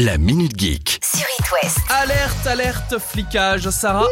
La Minute Geek. sur It West. Alerte, alerte, flicage, Sarah.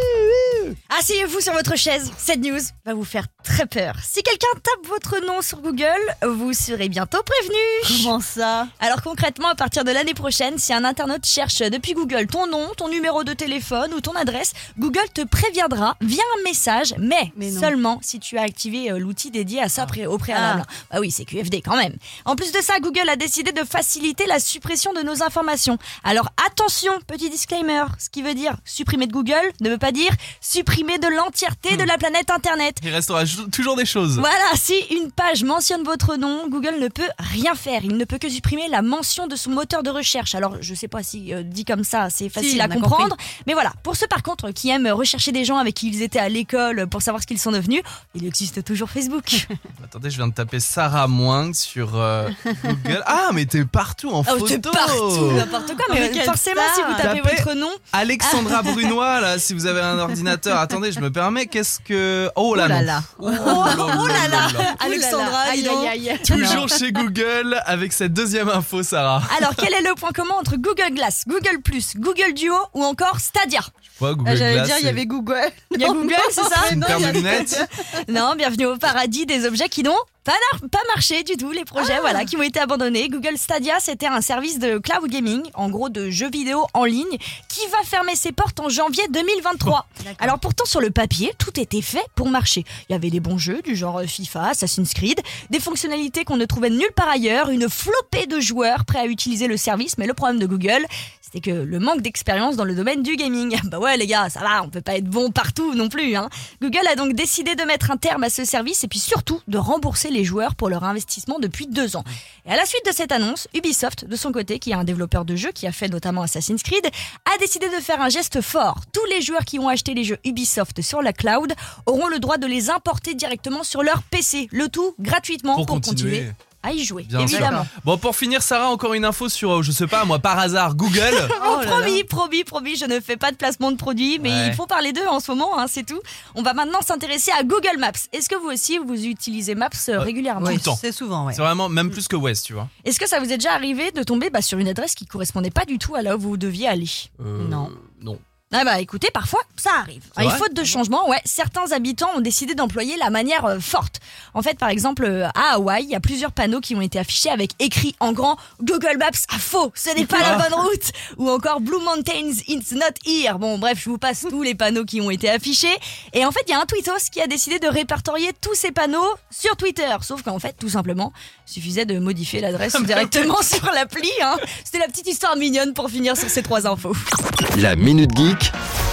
Asseyez-vous sur votre chaise, cette news va vous faire très peur. Si quelqu'un tape votre nom sur Google, vous serez bientôt prévenu. Comment ça? Alors concrètement, à partir de l'année prochaine, si un internaute cherche depuis Google ton nom, ton numéro de téléphone ou ton adresse, Google te préviendra via un message, mais, seulement si tu as activé euh, l'outil dédié à ça pré- au préalable. Bah oui, c'est QFD quand même. En plus de ça, Google a décidé de faciliter la suppression de nos informations. Alors attention, petit disclaimer, ce qui veut dire supprimer de Google ne veut pas dire supprimer de l'entièreté de la planète Internet. Il restera toujours des choses. Voilà, si une page mentionne votre nom, Google ne peut rien faire. Il ne peut que supprimer la mention de son moteur de recherche. Alors, je sais pas si euh, dit comme ça, c'est facile on à comprendre. Mais voilà, pour ceux par contre qui aiment rechercher des gens avec qui ils étaient à l'école pour savoir ce qu'ils sont devenus, il existe toujours Facebook. Attendez, je viens de taper Sarah Moins sur euh, Google. Ah, mais t'es partout en Oh, photo. t'es partout, n'importe quoi. Mais mais quelle forcément, si vous tapez Tapez- votre nom, Alexandra Brunois, là, si vous avez un ordinateur. Attendez, je me permets, qu'est-ce que. Oh là Oh là là. Oh, oh là là. Alexandra, aïe aïe aïe. Toujours chez Google avec cette deuxième info, Sarah. Alors, quel est le point commun entre Google Glass, Google Plus, Google Duo ou encore Stadia? Google Ah, J'allais Glass, dire, il y avait Google. Il y a Google, c'est ça une Non. Non, bienvenue au paradis des objets qui n'ont pas, marché du tout, les projets voilà, qui ont été abandonnés. Google Stadia, c'était un service de cloud gaming, en gros de jeux vidéo en ligne, qui va fermer ses portes en janvier 2023. Alors pourtant, sur le papier, tout était fait pour marcher. Il y avait des bons jeux du genre FIFA, Assassin's Creed, des fonctionnalités qu'on ne trouvait nulle part ailleurs, une flopée de joueurs prêts à utiliser le service, mais le problème de Google, c'était que le manque d'expérience dans le domaine du gaming. Bah ouais les gars, ça va, on peut pas être bon partout non plus. Hein. Google a donc décidé de mettre un terme à ce service et puis surtout de rembourser les joueurs pour leur investissement depuis deux ans. Et à la suite de cette annonce, Ubisoft, de son côté, qui est un développeur de jeux qui a fait notamment Assassin's Creed, a décidé de faire un geste fort. Tous les joueurs qui ont acheté les jeux Ubisoft sur la cloud auront le droit de les importer directement sur leur PC, le tout gratuitement Pour pour, continuer. continuer à y jouer. Bien sûr. évidemment. Bon, pour finir, Sarah, encore une info sur, euh, je sais pas, moi, par hasard, Google. Oh, promis, promis, promis, je ne fais pas de placement de produits, mais Ouais. il faut parler d'eux en ce moment, hein, c'est tout. On va maintenant s'intéresser à Google Maps. Est-ce que vous aussi, vous utilisez Maps euh, Ouais. régulièrement Tout le temps. C'est souvent, ouais. C'est vraiment même plus que West, tu vois. Est-ce que ça vous est déjà arrivé de tomber bah, sur une adresse qui correspondait pas du tout à là où vous deviez aller? Euh, Non. Non. Ah bah écoutez, parfois ça arrive. Et vrai faute de changement, ouais, certains habitants ont décidé d'employer la manière euh, forte. En fait, par exemple, euh, à Hawaï, il y a plusieurs panneaux qui ont été affichés avec écrit en grand Google Maps à faux, ce n'est pas la bonne route. Ou encore Blue Mountains, it's not here. Bon, bref, je vous passe tous les panneaux qui ont été affichés. Et en fait, il y a un tweetos qui a décidé de répertorier tous ces panneaux sur Twitter. Sauf qu'en fait, tout simplement, il suffisait de modifier l'adresse directement sur l'appli. Hein. C'était la petite histoire mignonne pour finir sur ces trois infos. La Minute Geek.